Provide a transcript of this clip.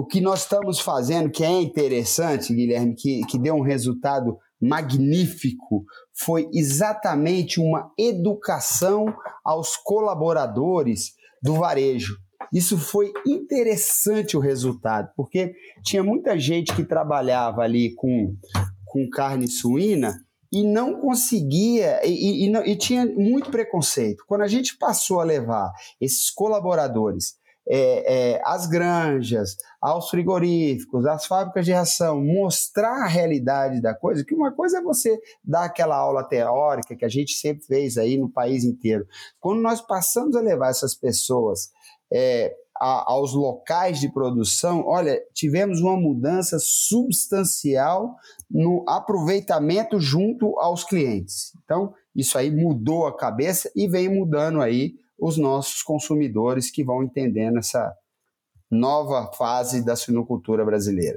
o que nós estamos fazendo, que é interessante, Guilherme, que, que deu um resultado magnífico, foi exatamente uma educação aos colaboradores do varejo. Isso foi interessante o resultado, porque tinha muita gente que trabalhava ali com, com carne suína e não conseguia, e, e, e, tinha muito preconceito. Quando a gente passou a levar esses colaboradores é, é, granjas, aos frigoríficos, às fábricas de ração, mostrar a realidade da coisa, que uma coisa é você dar aquela aula teórica que a gente sempre fez aí no país inteiro. Quando nós passamos a levar essas pessoas é, a, aos locais de produção, olha, tivemos uma mudança substancial no aproveitamento junto aos clientes. Então, isso aí mudou a cabeça e vem mudando aí os nossos consumidores que vão entendendo essa nova fase da suinocultura brasileira.